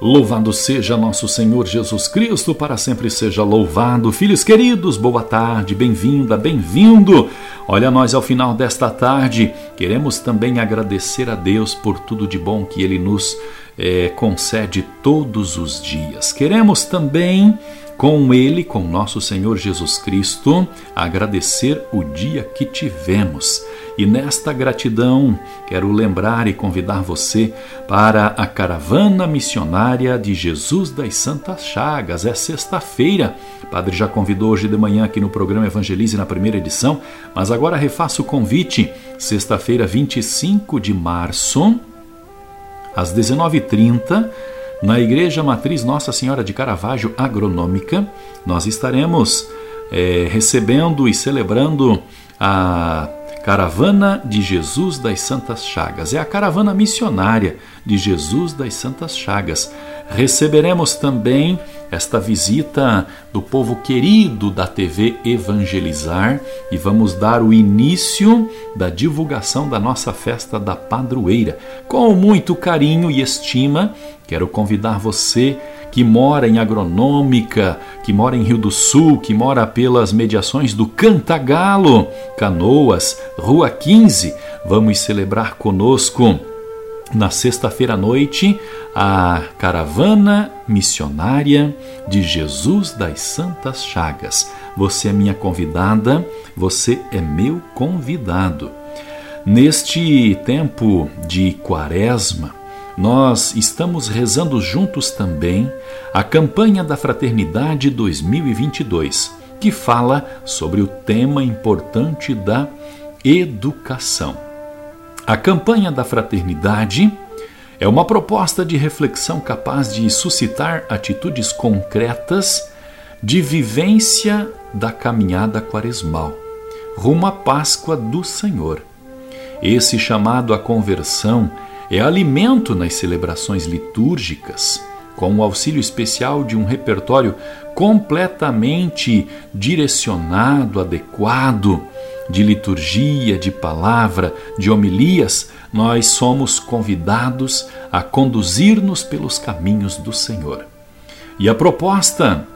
Louvado seja nosso Senhor Jesus Cristo, para sempre seja louvado. Filhos queridos, boa tarde, bem-vinda, bem-vindo. Olha, nós ao final desta tarde queremos também agradecer a Deus por tudo de bom que Ele nos é, concede todos os dias. Queremos também, com Ele, com nosso Senhor Jesus Cristo, agradecer o dia que tivemos. E nesta gratidão, quero lembrar e convidar você para a caravana missionária de Jesus das Santas Chagas. É sexta-feira. O padre já convidou hoje de manhã aqui no programa Evangelize na primeira edição, mas agora refaço o convite. Sexta-feira, 25 de março, às 19h30, na Igreja Matriz Nossa Senhora de Caravaggio Agronômica, nós estaremos é, recebendo e celebrando a Caravana de Jesus das Santas Chagas. É a caravana missionária de Jesus das Santas Chagas. Receberemos também esta visita do povo querido da TV Evangelizar e vamos dar o início da divulgação da nossa festa da padroeira. Com muito carinho e estima, quero convidar você que mora em Agronômica, que mora em Rio do Sul, que mora pelas mediações do Cantagalo, Canoas, Rua 15, vamos celebrar conosco na sexta-feira à noite a caravana missionária de Jesus das Santas Chagas. Você é minha convidada, você é meu convidado. Neste tempo de quaresma, nós estamos rezando juntos também a campanha da Fraternidade 2022, que fala sobre o tema importante da educação. A campanha da Fraternidade é uma proposta de reflexão capaz de suscitar atitudes concretas de vivência da caminhada quaresmal, rumo à Páscoa do Senhor. Esse chamado à conversão é alimento nas celebrações litúrgicas, com o auxílio especial de um repertório completamente direcionado, adequado, de liturgia, de palavra, de homilias, nós somos convidados a conduzir-nos pelos caminhos do Senhor. E a proposta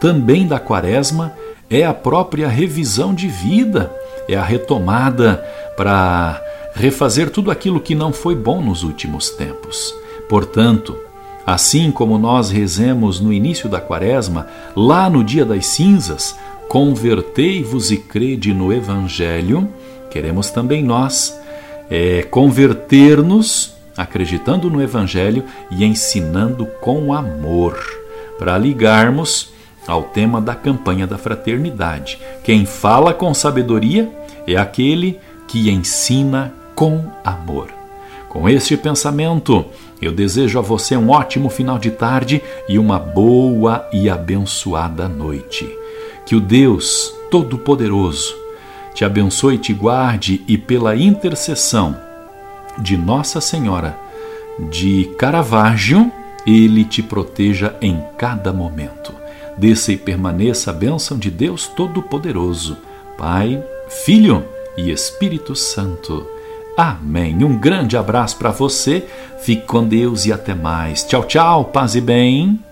também da Quaresma é a própria revisão de vida, é a retomada para refazer tudo aquilo que não foi bom nos últimos tempos. Portanto, assim como nós rezemos no início da quaresma, lá no dia das cinzas, convertei-vos e crede no Evangelho, queremos também nós é, converter-nos acreditando no Evangelho e ensinando com amor, para ligarmos ao tema da campanha da fraternidade. Quem fala com sabedoria é aquele que ensina com amor. Com este pensamento, eu desejo a você um ótimo final de tarde e uma boa e abençoada noite. Que o Deus Todo-Poderoso te abençoe e te guarde e pela intercessão de Nossa Senhora de Caravaggio, ele te proteja em cada momento. Desça e permaneça a bênção de Deus Todo-Poderoso, Pai, Filho e Espírito Santo. Amém. Um grande abraço para você. Fique com Deus e até mais. Tchau, tchau. Paz e bem.